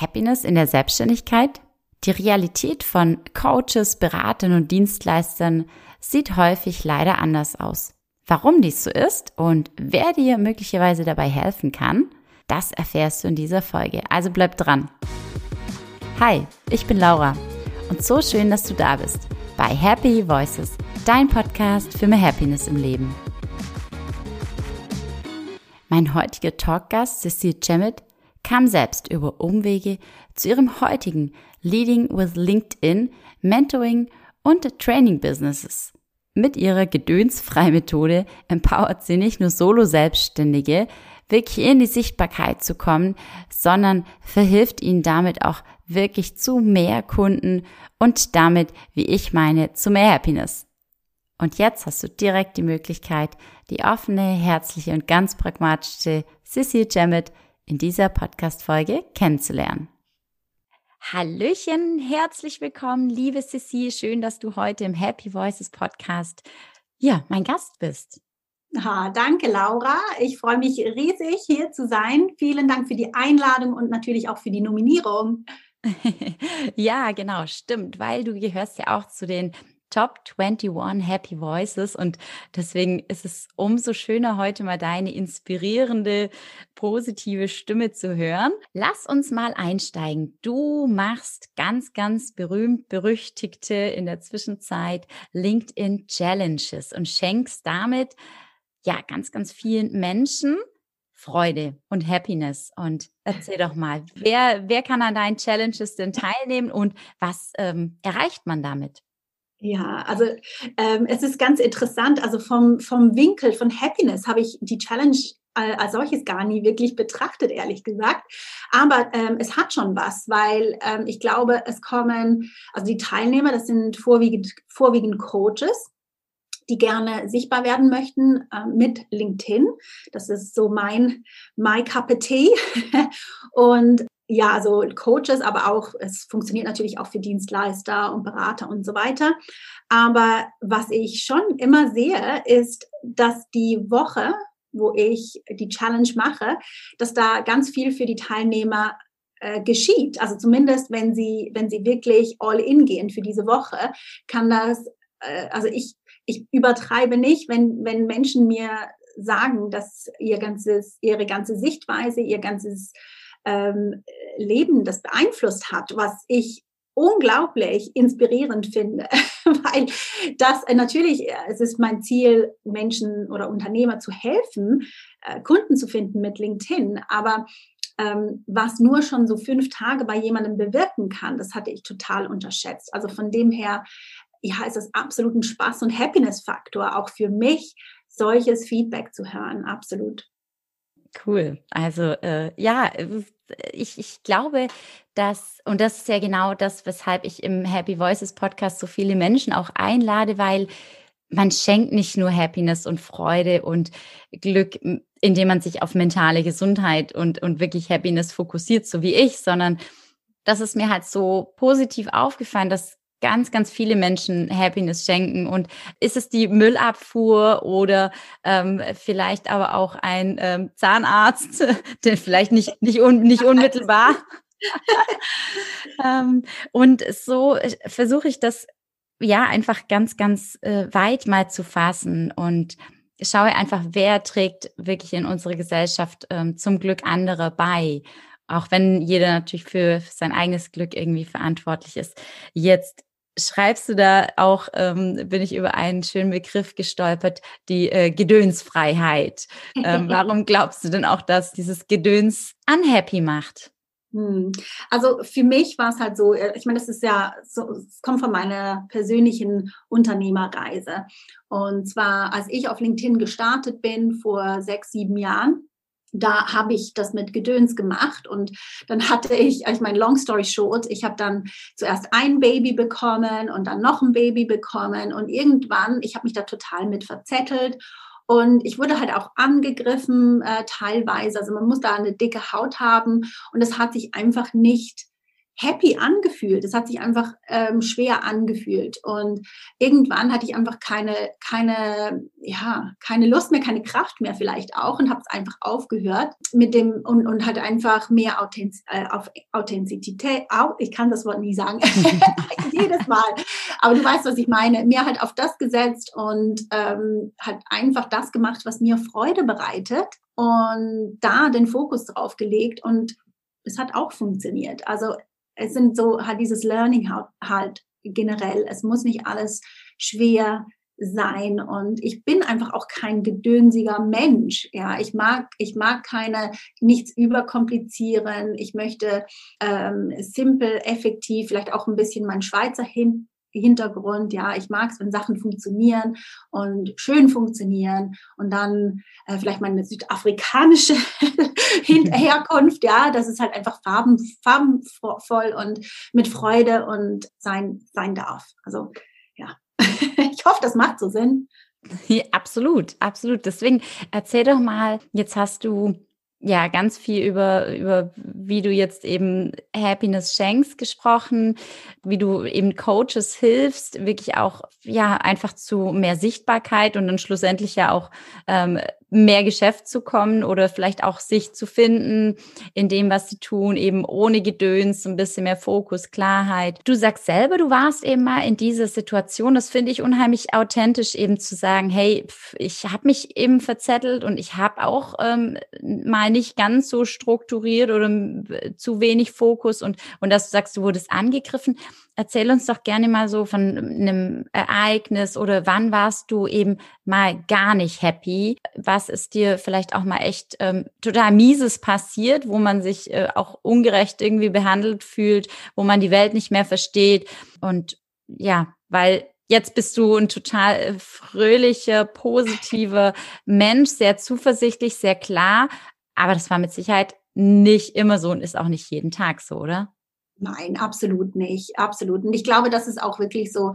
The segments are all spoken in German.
Happiness in der Selbstständigkeit? Die Realität von Coaches, Beratern und Dienstleistern sieht häufig leider anders aus. Warum dies so ist und wer dir möglicherweise dabei helfen kann, das erfährst du in dieser Folge. Also bleib dran. Hi, ich bin Laura und so schön, dass du da bist bei Happy Voices, dein Podcast für mehr Happiness im Leben. Mein heutiger Talkgast, Cecile Cemmet, kam selbst über Umwege zu ihrem heutigen Leading with LinkedIn, Mentoring und Training Businesses. Mit ihrer Gedönsfrei-Methode empowert sie nicht nur Solo-Selbstständige, wirklich in die Sichtbarkeit zu kommen, sondern verhilft ihnen damit auch wirklich zu mehr Kunden und damit, wie ich meine, zu mehr Happiness. Und jetzt hast du direkt die Möglichkeit, die offene, herzliche und ganz pragmatische Sissy Jamet in dieser Podcast-Folge kennenzulernen. Hallöchen, herzlich willkommen, liebe Sissy. Schön, dass du heute im Happy Voices Podcast, ja, mein Gast bist. Ha, danke, Laura. Ich freue mich riesig, hier zu sein. Vielen Dank für die Einladung und natürlich auch für die Nominierung. ja, genau, stimmt, weil du gehörst ja auch zu den Top 21 Happy Voices und deswegen ist es umso schöner, heute mal deine inspirierende, positive Stimme zu hören. Lass uns mal einsteigen. Du machst ganz, ganz berühmt, berüchtigte in der Zwischenzeit LinkedIn Challenges und schenkst damit ja ganz, ganz vielen Menschen Freude und Happiness. Und erzähl doch mal, wer, wer kann an deinen Challenges denn teilnehmen und was ähm, erreicht man damit? Ja, also ähm, es ist ganz interessant. Also vom, vom Winkel von Happiness habe ich die Challenge äh, als solches gar nie wirklich betrachtet, ehrlich gesagt. Aber ähm, es hat schon was, weil ähm, ich glaube, es kommen, also die Teilnehmer, das sind vorwiegend, vorwiegend Coaches, die gerne sichtbar werden möchten äh, mit LinkedIn. Das ist so mein My Cup of Tea. Und ja, also Coaches, aber auch, es funktioniert natürlich auch für Dienstleister und Berater und so weiter. Aber was ich schon immer sehe, ist, dass die Woche, wo ich die Challenge mache, dass da ganz viel für die Teilnehmer äh, geschieht. Also zumindest, wenn sie, wenn sie wirklich all in gehen für diese Woche, kann das, äh, also ich, ich übertreibe nicht, wenn, wenn Menschen mir sagen, dass ihr ganzes, ihre ganze Sichtweise, ihr ganzes ähm, Leben das beeinflusst hat, was ich unglaublich inspirierend finde, weil das äh, natürlich, äh, es ist mein Ziel, Menschen oder Unternehmer zu helfen, äh, Kunden zu finden mit LinkedIn, aber ähm, was nur schon so fünf Tage bei jemandem bewirken kann, das hatte ich total unterschätzt. Also von dem her, ja, ist es absolut ein Spaß- und Happiness-Faktor, auch für mich, solches Feedback zu hören, absolut. Cool. Also äh, ja, äh, ich, ich glaube, dass, und das ist ja genau das, weshalb ich im Happy Voices Podcast so viele Menschen auch einlade, weil man schenkt nicht nur Happiness und Freude und Glück, indem man sich auf mentale Gesundheit und, und wirklich Happiness fokussiert, so wie ich, sondern das ist mir halt so positiv aufgefallen, dass ganz, ganz viele Menschen Happiness schenken. Und ist es die Müllabfuhr oder ähm, vielleicht aber auch ein ähm, Zahnarzt, der vielleicht nicht, nicht, un, nicht unmittelbar. ähm, und so versuche ich das ja einfach ganz, ganz äh, weit mal zu fassen und schaue einfach, wer trägt wirklich in unserer Gesellschaft ähm, zum Glück andere bei. Auch wenn jeder natürlich für sein eigenes Glück irgendwie verantwortlich ist. Jetzt schreibst du da auch, ähm, bin ich über einen schönen Begriff gestolpert, die äh, Gedönsfreiheit. Ähm, warum glaubst du denn auch, dass dieses Gedöns unhappy macht? Hm. Also für mich war es halt so, äh, ich meine, das ist ja so, es kommt von meiner persönlichen Unternehmerreise. Und zwar, als ich auf LinkedIn gestartet bin vor sechs, sieben Jahren, da habe ich das mit Gedöns gemacht und dann hatte ich, ich meine, long story short, ich habe dann zuerst ein Baby bekommen und dann noch ein Baby bekommen und irgendwann, ich habe mich da total mit verzettelt und ich wurde halt auch angegriffen äh, teilweise, also man muss da eine dicke Haut haben und es hat sich einfach nicht happy angefühlt. Es hat sich einfach ähm, schwer angefühlt. Und irgendwann hatte ich einfach keine, keine, ja, keine Lust mehr, keine Kraft mehr vielleicht auch und habe es einfach aufgehört mit dem und, und hatte einfach mehr Authentiz äh, auf Authentizität. Auch, ich kann das Wort nie sagen. Jedes Mal. Aber du weißt, was ich meine. Mir halt auf das gesetzt und ähm, hat einfach das gemacht, was mir Freude bereitet und da den Fokus drauf gelegt und es hat auch funktioniert. Also es sind so halt dieses Learning halt generell. Es muss nicht alles schwer sein und ich bin einfach auch kein gedönsiger Mensch. Ja, ich mag, ich mag keine, nichts überkomplizieren. Ich möchte ähm, simpel, effektiv, vielleicht auch ein bisschen mein Schweizer hin, Hintergrund. Ja, ich mag es, wenn Sachen funktionieren und schön funktionieren und dann äh, vielleicht meine südafrikanische Herkunft. Ja, das ist halt einfach farben, farbenvoll und mit Freude und sein, sein darf. Also, ja, ich hoffe, das macht so Sinn. Ja, absolut, absolut. Deswegen erzähl doch mal, jetzt hast du ja ganz viel über, über wie du jetzt eben Happiness schenkst gesprochen, wie du eben Coaches hilfst, wirklich auch ja einfach zu mehr Sichtbarkeit und dann schlussendlich ja auch ähm, mehr Geschäft zu kommen oder vielleicht auch sich zu finden in dem, was sie tun, eben ohne Gedöns, ein bisschen mehr Fokus, Klarheit. Du sagst selber, du warst eben mal in dieser Situation. Das finde ich unheimlich authentisch, eben zu sagen, hey, ich habe mich eben verzettelt und ich habe auch ähm, mal nicht ganz so strukturiert oder äh, zu wenig Fokus und, und dass du sagst, du wurdest angegriffen. Erzähl uns doch gerne mal so von einem Ereignis oder wann warst du eben mal gar nicht happy? Was ist dir vielleicht auch mal echt ähm, total mieses passiert, wo man sich äh, auch ungerecht irgendwie behandelt fühlt, wo man die Welt nicht mehr versteht? Und ja, weil jetzt bist du ein total äh, fröhlicher, positiver Mensch, sehr zuversichtlich, sehr klar. Aber das war mit Sicherheit nicht immer so und ist auch nicht jeden Tag so, oder? Nein, absolut nicht, absolut. Und ich glaube, das ist auch wirklich so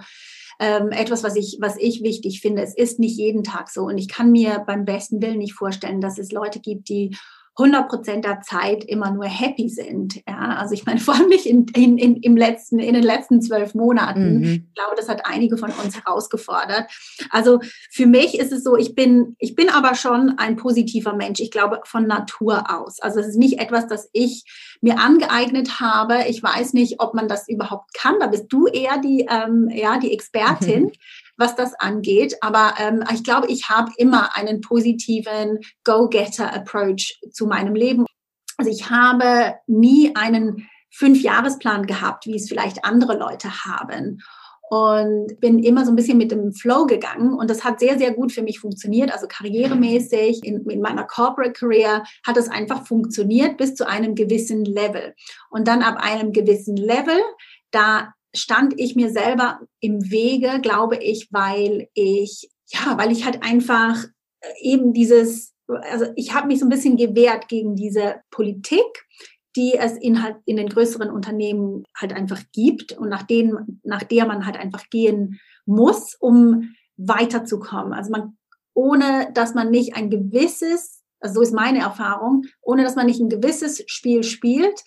ähm, etwas, was ich, was ich wichtig finde. Es ist nicht jeden Tag so. Und ich kann mir beim besten Willen nicht vorstellen, dass es Leute gibt, die 100 Prozent der Zeit immer nur happy sind. Ja, also ich meine, vor allem nicht in, in, in, im letzten, in den letzten zwölf Monaten. Mhm. Ich glaube, das hat einige von uns herausgefordert. Also für mich ist es so, ich bin, ich bin aber schon ein positiver Mensch. Ich glaube von Natur aus. Also es ist nicht etwas, das ich mir angeeignet habe. Ich weiß nicht, ob man das überhaupt kann. Da bist du eher die, ähm, ja, die Expertin. Mhm was das angeht. Aber ähm, ich glaube, ich habe immer einen positiven Go-Getter-Approach zu meinem Leben. Also ich habe nie einen Fünf-Jahres-Plan gehabt, wie es vielleicht andere Leute haben und bin immer so ein bisschen mit dem Flow gegangen und das hat sehr, sehr gut für mich funktioniert. Also karrieremäßig, in, in meiner Corporate Career hat es einfach funktioniert bis zu einem gewissen Level. Und dann ab einem gewissen Level, da stand ich mir selber im Wege, glaube ich, weil ich, ja, weil ich halt einfach äh, eben dieses, also ich habe mich so ein bisschen gewehrt gegen diese Politik, die es in halt in den größeren Unternehmen halt einfach gibt und nach denen, nach der man halt einfach gehen muss, um weiterzukommen. Also man, ohne dass man nicht ein gewisses, also so ist meine Erfahrung, ohne dass man nicht ein gewisses Spiel spielt,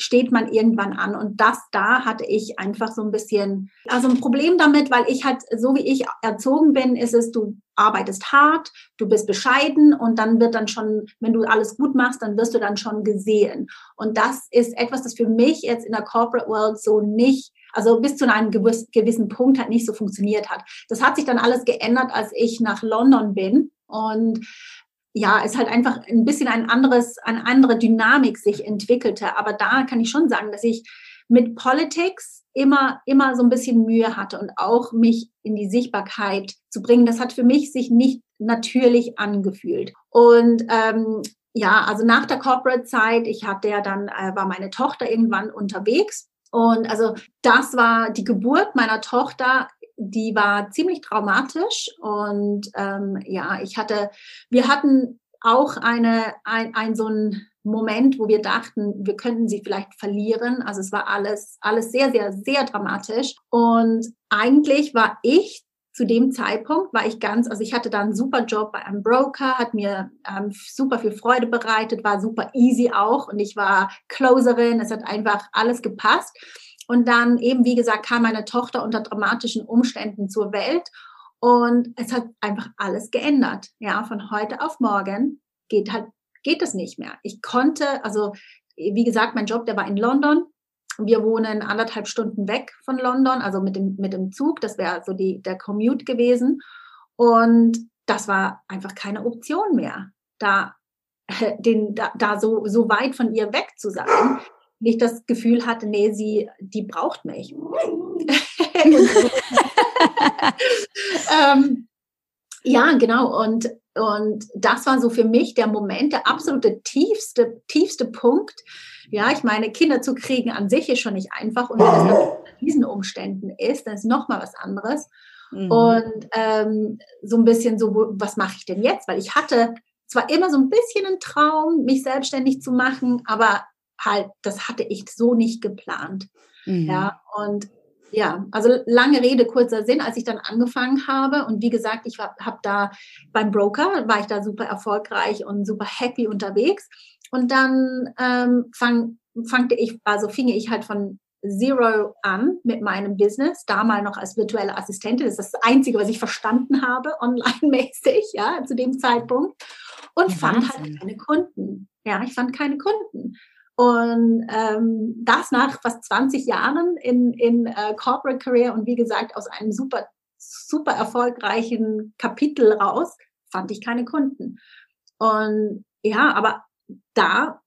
steht man irgendwann an. Und das da hatte ich einfach so ein bisschen, also ein Problem damit, weil ich halt, so wie ich erzogen bin, ist es, du arbeitest hart, du bist bescheiden und dann wird dann schon, wenn du alles gut machst, dann wirst du dann schon gesehen. Und das ist etwas, das für mich jetzt in der Corporate World so nicht also bis zu einem gewissen Punkt halt nicht so funktioniert hat. Das hat sich dann alles geändert, als ich nach London bin. Und ja, es halt einfach ein bisschen ein anderes, eine andere Dynamik sich entwickelte. Aber da kann ich schon sagen, dass ich mit Politics immer, immer so ein bisschen Mühe hatte und auch mich in die Sichtbarkeit zu bringen. Das hat für mich sich nicht natürlich angefühlt. Und ähm, ja, also nach der Corporate-Zeit, ich hatte ja dann, äh, war meine Tochter irgendwann unterwegs. Und also das war die Geburt meiner Tochter die war ziemlich traumatisch und ähm, ja, ich hatte, wir hatten auch eine, ein, ein so ein Moment, wo wir dachten, wir könnten sie vielleicht verlieren. Also es war alles, alles sehr, sehr, sehr dramatisch. Und eigentlich war ich zu dem Zeitpunkt war ich ganz, also ich hatte da einen super Job bei einem Broker, hat mir ähm, super viel Freude bereitet, war super easy auch und ich war Closerin, es hat einfach alles gepasst. Und dann eben, wie gesagt, kam meine Tochter unter dramatischen Umständen zur Welt und es hat einfach alles geändert. Ja, von heute auf morgen geht halt, geht es nicht mehr. Ich konnte, also, wie gesagt, mein Job, der war in London. Wir wohnen anderthalb Stunden weg von London, also mit dem, mit dem Zug. Das wäre so die, der Commute gewesen. Und das war einfach keine Option mehr, da, den, da, da so, so weit von ihr weg zu sein. Ich das Gefühl hatte, nee, sie, die braucht mich. ähm, ja, genau. Und, und das war so für mich der Moment, der absolute tiefste, tiefste Punkt. Ja, ich meine, Kinder zu kriegen an sich ist schon nicht einfach. Und wenn es unter diesen Umständen ist, dann ist nochmal was anderes. Mhm. Und ähm, so ein bisschen so, was mache ich denn jetzt? Weil ich hatte zwar immer so ein bisschen einen Traum, mich selbstständig zu machen, aber halt, das hatte ich so nicht geplant. Mhm. Ja, und ja, also lange Rede, kurzer Sinn, als ich dann angefangen habe und wie gesagt, ich habe da beim Broker, war ich da super erfolgreich und super happy unterwegs und dann ähm, fang, fangte ich, also fing ich halt von Zero an mit meinem Business, damals noch als virtuelle Assistentin. Das ist das Einzige, was ich verstanden habe, online-mäßig, ja, zu dem Zeitpunkt. Und ja, fand halt keine Kunden. Ja, ich fand keine Kunden. Und ähm, das nach fast 20 Jahren in, in äh, Corporate Career und wie gesagt aus einem super, super erfolgreichen Kapitel raus, fand ich keine Kunden. Und ja, aber da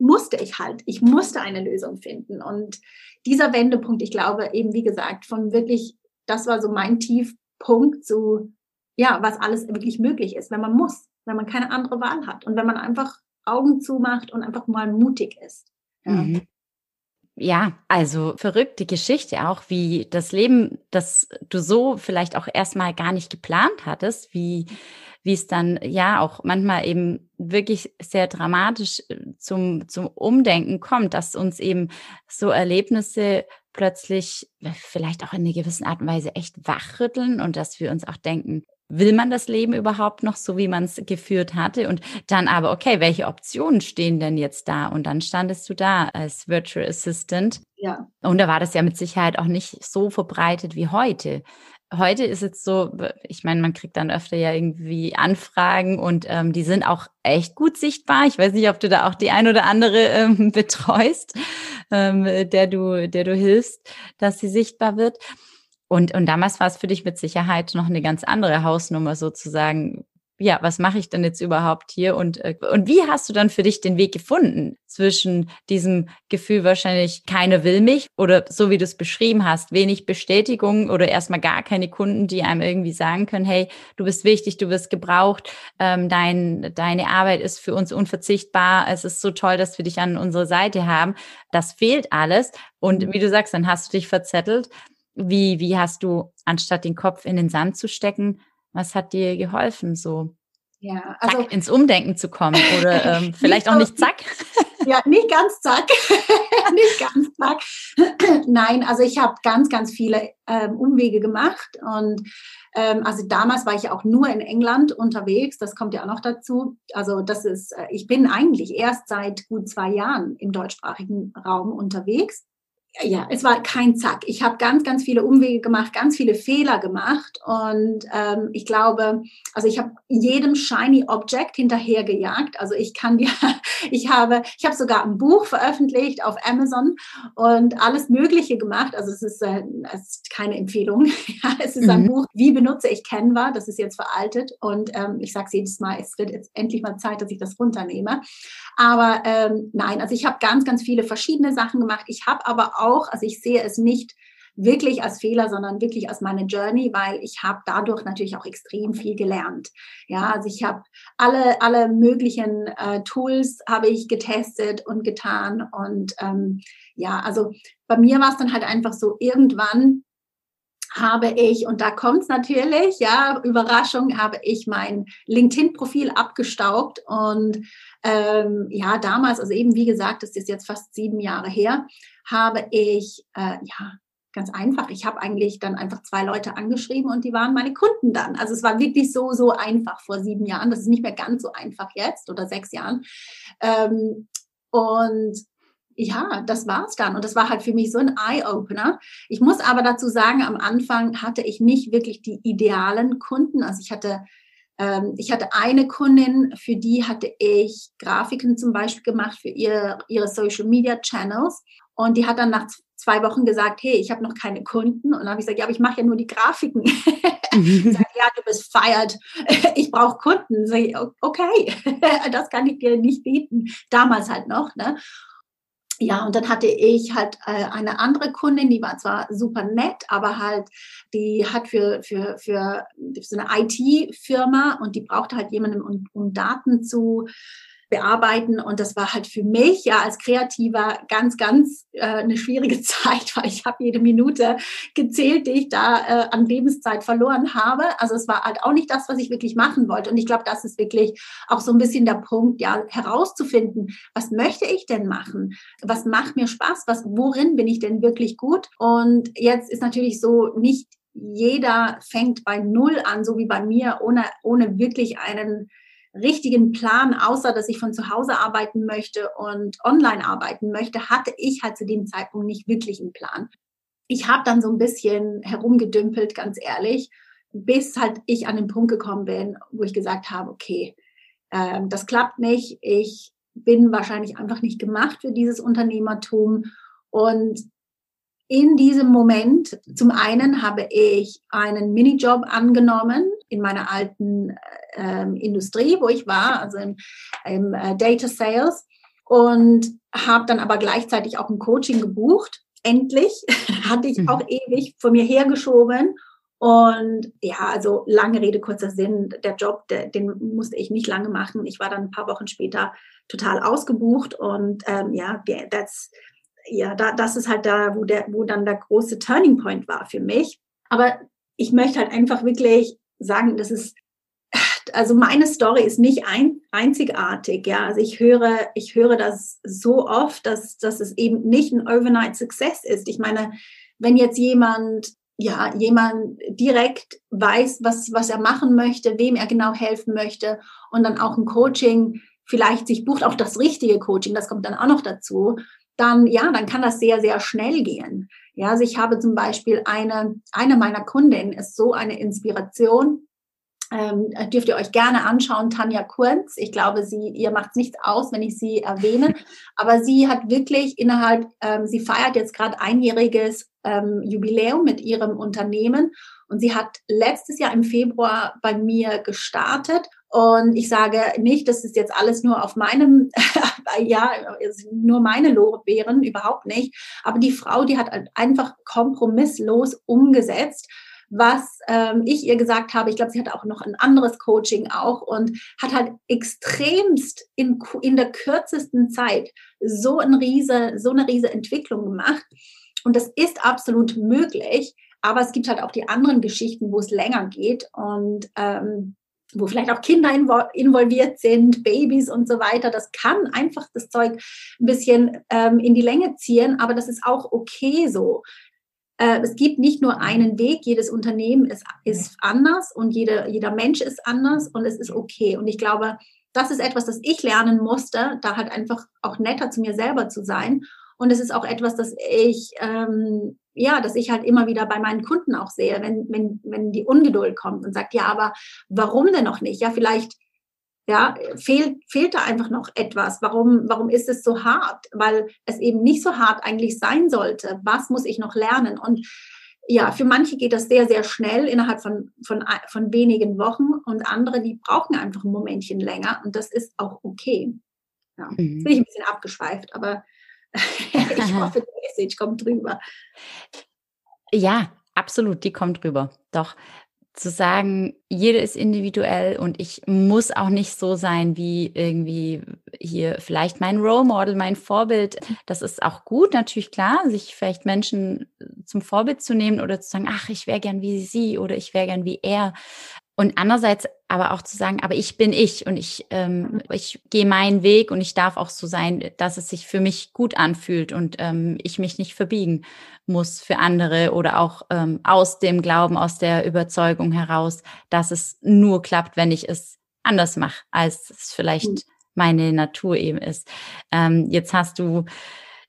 musste ich halt, ich musste eine Lösung finden. Und dieser Wendepunkt, ich glaube eben, wie gesagt, von wirklich, das war so mein Tiefpunkt zu, ja, was alles wirklich möglich ist, wenn man muss, wenn man keine andere Wahl hat und wenn man einfach Augen zumacht und einfach mal mutig ist. Ja. Mhm. Ja, also verrückte Geschichte auch, wie das Leben, das du so vielleicht auch erstmal gar nicht geplant hattest, wie, wie es dann ja auch manchmal eben wirklich sehr dramatisch äh, zum, zum Umdenken kommt, dass uns eben so Erlebnisse plötzlich vielleicht auch in einer gewissen Art und Weise echt wachrütteln und dass wir uns auch denken, will man das Leben überhaupt noch so, wie man es geführt hatte? Und dann aber, okay, welche Optionen stehen denn jetzt da? Und dann standest du da als Virtual Assistant. Ja. Und da war das ja mit Sicherheit auch nicht so verbreitet wie heute. Heute ist es so, ich meine, man kriegt dann öfter ja irgendwie Anfragen und ähm, die sind auch echt gut sichtbar. Ich weiß nicht, ob du da auch die ein oder andere ähm, betreust, ähm, der du, der du hilfst, dass sie sichtbar wird. Und, und damals war es für dich mit Sicherheit noch eine ganz andere Hausnummer sozusagen. Ja, was mache ich denn jetzt überhaupt hier? Und, äh, und wie hast du dann für dich den Weg gefunden zwischen diesem Gefühl wahrscheinlich, keiner will mich oder so wie du es beschrieben hast, wenig Bestätigung oder erstmal gar keine Kunden, die einem irgendwie sagen können, hey, du bist wichtig, du wirst gebraucht, ähm, dein, deine Arbeit ist für uns unverzichtbar, es ist so toll, dass wir dich an unserer Seite haben. Das fehlt alles. Und wie du sagst, dann hast du dich verzettelt wie, wie hast du, anstatt den Kopf in den Sand zu stecken, was hat dir geholfen, so ja, also zack, ins Umdenken zu kommen oder ähm, vielleicht auch nicht zack? Ja, nicht ganz zack, nicht ganz zack. Nein, also ich habe ganz, ganz viele ähm, Umwege gemacht und ähm, also damals war ich auch nur in England unterwegs. Das kommt ja auch noch dazu. Also das ist, äh, ich bin eigentlich erst seit gut zwei Jahren im deutschsprachigen Raum unterwegs ja, es war kein Zack. Ich habe ganz, ganz viele Umwege gemacht, ganz viele Fehler gemacht und ähm, ich glaube, also ich habe jedem shiny Object hinterhergejagt. Also ich kann dir, ich habe, ich habe sogar ein Buch veröffentlicht auf Amazon und alles Mögliche gemacht. Also es ist, äh, es ist keine Empfehlung. ja, es ist ein mhm. Buch, wie benutze ich Canva? Das ist jetzt veraltet und ähm, ich sage es jedes Mal, es wird jetzt endlich mal Zeit, dass ich das runternehme. Aber ähm, nein, also ich habe ganz, ganz viele verschiedene Sachen gemacht. Ich habe aber auch, also ich sehe es nicht wirklich als Fehler, sondern wirklich als meine Journey, weil ich habe dadurch natürlich auch extrem viel gelernt. Ja, also ich habe alle alle möglichen äh, Tools habe ich getestet und getan und ähm, ja, also bei mir war es dann halt einfach so irgendwann habe ich, und da kommt es natürlich, ja, Überraschung, habe ich mein LinkedIn-Profil abgestaubt und ähm, ja, damals, also eben wie gesagt, das ist jetzt fast sieben Jahre her, habe ich äh, ja ganz einfach. Ich habe eigentlich dann einfach zwei Leute angeschrieben und die waren meine Kunden dann. Also es war wirklich so, so einfach vor sieben Jahren. Das ist nicht mehr ganz so einfach jetzt oder sechs Jahren. Ähm, und ja, das war's dann. Und das war halt für mich so ein Eye-Opener. Ich muss aber dazu sagen, am Anfang hatte ich nicht wirklich die idealen Kunden. Also ich hatte, ähm, ich hatte eine Kundin, für die hatte ich Grafiken zum Beispiel gemacht für ihre, ihre Social Media Channels. Und die hat dann nach zwei Wochen gesagt, hey, ich habe noch keine Kunden. Und dann habe ich gesagt, ja, aber ich mache ja nur die Grafiken. Sag, ja, du bist feiert, ich brauche Kunden. Ich, okay, das kann ich dir nicht bieten. Damals halt noch. Ne? Ja, und dann hatte ich halt äh, eine andere Kundin, die war zwar super nett, aber halt, die hat für, für, für so eine IT-Firma und die brauchte halt jemanden, um, um Daten zu bearbeiten. Und das war halt für mich ja als Kreativer ganz, ganz äh, eine schwierige Zeit, weil ich habe jede Minute gezählt, die ich da äh, an Lebenszeit verloren habe. Also es war halt auch nicht das, was ich wirklich machen wollte. Und ich glaube, das ist wirklich auch so ein bisschen der Punkt, ja, herauszufinden, was möchte ich denn machen? Was macht mir Spaß? Was, worin bin ich denn wirklich gut? Und jetzt ist natürlich so nicht jeder fängt bei Null an, so wie bei mir, ohne, ohne wirklich einen richtigen Plan, außer dass ich von zu Hause arbeiten möchte und online arbeiten möchte, hatte ich halt zu dem Zeitpunkt nicht wirklich einen Plan. Ich habe dann so ein bisschen herumgedümpelt, ganz ehrlich, bis halt ich an den Punkt gekommen bin, wo ich gesagt habe, okay, äh, das klappt nicht, ich bin wahrscheinlich einfach nicht gemacht für dieses Unternehmertum und in diesem Moment, zum einen habe ich einen Minijob angenommen in meiner alten ähm, Industrie, wo ich war, also im, im äh, Data Sales und habe dann aber gleichzeitig auch ein Coaching gebucht. Endlich hatte ich mhm. auch ewig vor mir hergeschoben. Und ja, also lange Rede, kurzer Sinn, der Job, der, den musste ich nicht lange machen. Ich war dann ein paar Wochen später total ausgebucht und ähm, ja, that's, ja, da, das ist halt da, wo, der, wo dann der große Turning Point war für mich. Aber ich möchte halt einfach wirklich sagen, das ist, also meine Story ist nicht ein, einzigartig, ja. Also ich höre, ich höre das so oft, dass, dass es eben nicht ein Overnight Success ist. Ich meine, wenn jetzt jemand ja, jemand direkt weiß, was, was er machen möchte, wem er genau helfen möchte und dann auch ein Coaching vielleicht sich bucht, auch das richtige Coaching, das kommt dann auch noch dazu, dann ja, dann kann das sehr, sehr schnell gehen. Ja, also ich habe zum Beispiel eine, eine meiner Kundinnen ist so eine Inspiration. Ähm, dürft ihr euch gerne anschauen, Tanja Kurz. Ich glaube, sie, ihr macht nichts aus, wenn ich sie erwähne. Aber sie hat wirklich innerhalb, ähm, sie feiert jetzt gerade einjähriges ähm, Jubiläum mit ihrem Unternehmen. Und sie hat letztes Jahr im Februar bei mir gestartet und ich sage nicht, dass es jetzt alles nur auf meinem, ja, nur meine Lorbeeren, überhaupt nicht. Aber die Frau, die hat einfach kompromisslos umgesetzt, was ähm, ich ihr gesagt habe. Ich glaube, sie hat auch noch ein anderes Coaching auch und hat halt extremst in, in der kürzesten Zeit so, ein riese, so eine riese Entwicklung gemacht. Und das ist absolut möglich. Aber es gibt halt auch die anderen Geschichten, wo es länger geht. Und ähm, wo vielleicht auch Kinder involviert sind, Babys und so weiter. Das kann einfach das Zeug ein bisschen ähm, in die Länge ziehen, aber das ist auch okay so. Äh, es gibt nicht nur einen Weg, jedes Unternehmen ist, ist anders und jede, jeder Mensch ist anders und es ist okay. Und ich glaube, das ist etwas, das ich lernen musste, da halt einfach auch netter zu mir selber zu sein. Und es ist auch etwas, das ich ähm, ja, dass ich halt immer wieder bei meinen Kunden auch sehe, wenn, wenn, wenn die Ungeduld kommt und sagt, ja, aber warum denn noch nicht? Ja, vielleicht ja, fehlt, fehlt da einfach noch etwas. Warum, warum ist es so hart? Weil es eben nicht so hart eigentlich sein sollte. Was muss ich noch lernen? Und ja, für manche geht das sehr, sehr schnell innerhalb von, von, von wenigen Wochen und andere, die brauchen einfach ein Momentchen länger und das ist auch okay. Ja, mhm. bin ich ein bisschen abgeschweift, aber ich hoffe, die Message kommt drüber. Ja, absolut, die kommt drüber. Doch zu sagen, jede ist individuell und ich muss auch nicht so sein wie irgendwie hier vielleicht mein Role Model, mein Vorbild. Das ist auch gut, natürlich klar, sich vielleicht Menschen zum Vorbild zu nehmen oder zu sagen, ach, ich wäre gern wie sie oder ich wäre gern wie er. Und andererseits aber auch zu sagen, aber ich bin ich und ich, ähm, ich gehe meinen Weg und ich darf auch so sein, dass es sich für mich gut anfühlt und ähm, ich mich nicht verbiegen muss für andere oder auch ähm, aus dem Glauben, aus der Überzeugung heraus, dass es nur klappt, wenn ich es anders mache, als es vielleicht mhm. meine Natur eben ist. Ähm, jetzt hast du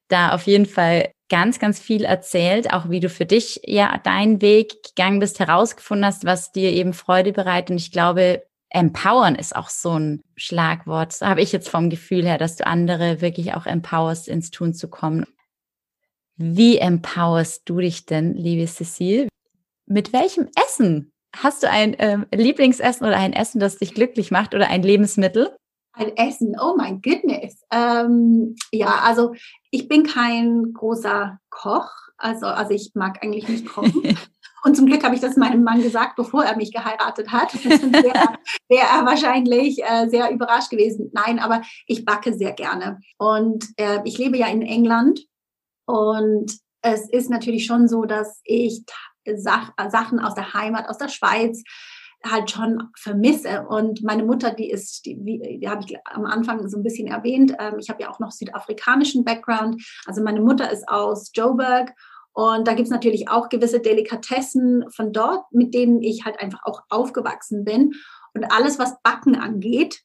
da auf jeden Fall ganz, ganz viel erzählt, auch wie du für dich ja deinen Weg gegangen bist, herausgefunden hast, was dir eben Freude bereitet. Und ich glaube, empowern ist auch so ein Schlagwort. So habe ich jetzt vom Gefühl her, dass du andere wirklich auch empowerst, ins Tun zu kommen. Wie empowerst du dich denn, liebe Cecile? Mit welchem Essen? Hast du ein ähm, Lieblingsessen oder ein Essen, das dich glücklich macht oder ein Lebensmittel? Ein Essen, oh my goodness. Ähm, ja, also ich bin kein großer Koch. Also, also ich mag eigentlich nicht kochen. Und zum Glück habe ich das meinem Mann gesagt, bevor er mich geheiratet hat. Wäre er wahrscheinlich äh, sehr überrascht gewesen. Nein, aber ich backe sehr gerne. Und äh, ich lebe ja in England. Und es ist natürlich schon so, dass ich Sach Sachen aus der Heimat, aus der Schweiz, halt schon vermisse. Und meine Mutter, die ist, die, die habe ich am Anfang so ein bisschen erwähnt, ähm, ich habe ja auch noch südafrikanischen Background. Also meine Mutter ist aus Joburg und da gibt es natürlich auch gewisse Delikatessen von dort, mit denen ich halt einfach auch aufgewachsen bin. Und alles, was Backen angeht,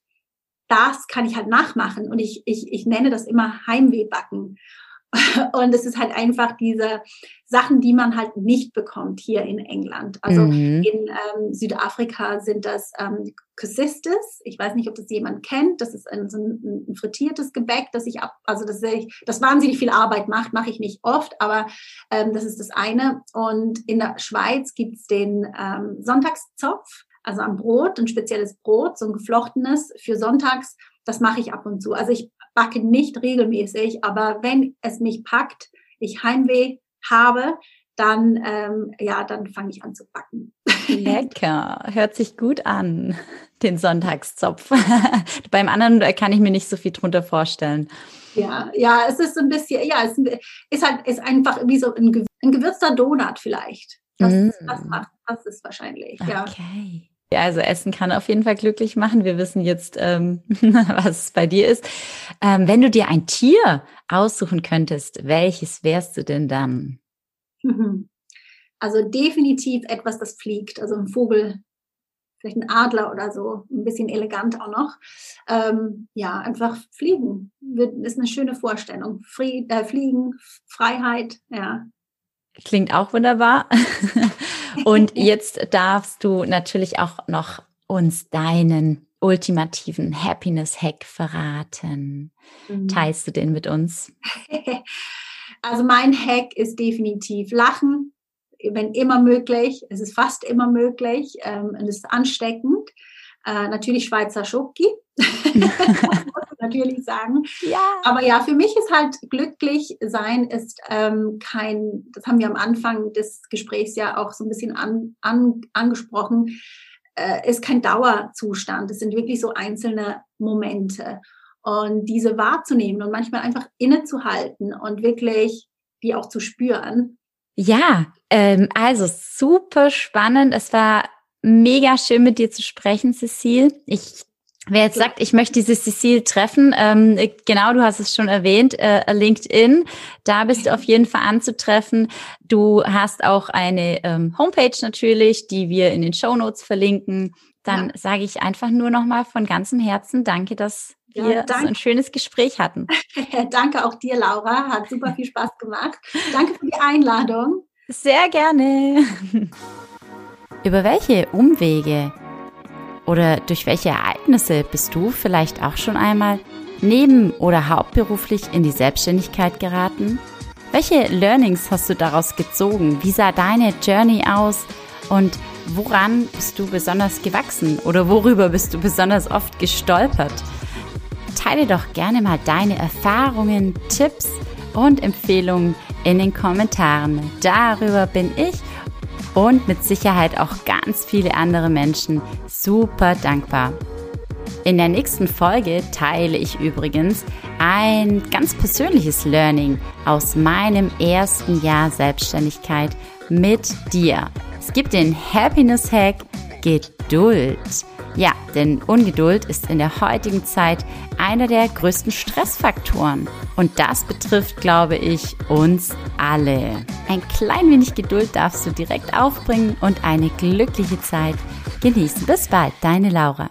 das kann ich halt nachmachen. Und ich, ich, ich nenne das immer Heimwehbacken. Und es ist halt einfach diese Sachen, die man halt nicht bekommt hier in England. Also mhm. in ähm, Südafrika sind das ähm, Cosistes. Ich weiß nicht, ob das jemand kennt. Das ist ein, so ein, ein frittiertes Gebäck, das ich ab, also das, ich, das wahnsinnig viel Arbeit macht, mache ich nicht oft, aber ähm, das ist das eine. Und in der Schweiz gibt's den ähm, Sonntagszopf, also ein Brot, ein spezielles Brot, so ein geflochtenes für Sonntags. Das mache ich ab und zu. Also ich backe nicht regelmäßig, aber wenn es mich packt, ich Heimweh habe, dann, ähm, ja, dann fange ich an zu backen. Lecker, hört sich gut an, den Sonntagszopf. Beim anderen kann ich mir nicht so viel drunter vorstellen. Ja, ja, es ist ein bisschen, ja, es ist halt, ist einfach wie so ein, ein gewürzter Donut vielleicht. Das, mm. das macht, das ist wahrscheinlich, ja. Okay. Ja, also Essen kann auf jeden Fall glücklich machen. Wir wissen jetzt, ähm, was bei dir ist. Ähm, wenn du dir ein Tier aussuchen könntest, welches wärst du denn dann? Also definitiv etwas, das fliegt. Also ein Vogel, vielleicht ein Adler oder so, ein bisschen elegant auch noch. Ähm, ja, einfach fliegen ist eine schöne Vorstellung. Fried, äh, fliegen, Freiheit, ja. Klingt auch wunderbar. Und jetzt darfst du natürlich auch noch uns deinen ultimativen Happiness-Hack verraten. Mhm. Teilst du den mit uns? Also mein Hack ist definitiv Lachen, wenn immer möglich. Es ist fast immer möglich ähm, und es ist ansteckend. Äh, natürlich Schweizer Schoki. natürlich sagen. Ja. Aber ja, für mich ist halt glücklich sein ist ähm, kein, das haben wir am Anfang des Gesprächs ja auch so ein bisschen an, an, angesprochen, äh, ist kein Dauerzustand. Es sind wirklich so einzelne Momente. Und diese wahrzunehmen und manchmal einfach innezuhalten und wirklich die auch zu spüren. Ja, ähm, also super spannend. Es war mega schön mit dir zu sprechen, Cecile. Ich Wer jetzt sagt, ich möchte diese Cecile treffen, ähm, genau, du hast es schon erwähnt, äh, LinkedIn, da bist du auf jeden Fall anzutreffen. Du hast auch eine ähm, Homepage natürlich, die wir in den Show Notes verlinken. Dann ja. sage ich einfach nur nochmal von ganzem Herzen Danke, dass wir ja, so ein schönes Gespräch hatten. danke auch dir, Laura. Hat super viel Spaß gemacht. Danke für die Einladung. Sehr gerne. Über welche Umwege oder durch welche Ereignisse bist du vielleicht auch schon einmal neben- oder hauptberuflich in die Selbstständigkeit geraten? Welche Learnings hast du daraus gezogen? Wie sah deine Journey aus? Und woran bist du besonders gewachsen? Oder worüber bist du besonders oft gestolpert? Teile doch gerne mal deine Erfahrungen, Tipps und Empfehlungen in den Kommentaren. Darüber bin ich und mit Sicherheit auch ganz viele andere Menschen super dankbar. In der nächsten Folge teile ich übrigens ein ganz persönliches Learning aus meinem ersten Jahr Selbstständigkeit mit dir. Es gibt den Happiness Hack, Geduld. Ja, denn Ungeduld ist in der heutigen Zeit einer der größten Stressfaktoren. Und das betrifft, glaube ich, uns alle. Ein klein wenig Geduld darfst du direkt aufbringen und eine glückliche Zeit genießen. Bis bald, deine Laura.